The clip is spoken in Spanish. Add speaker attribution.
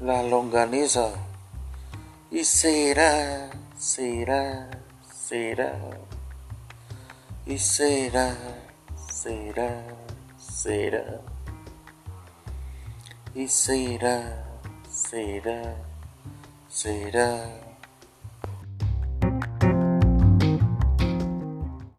Speaker 1: la longaniza. Y será, será, será. Y será, será, será. Y será, será, será.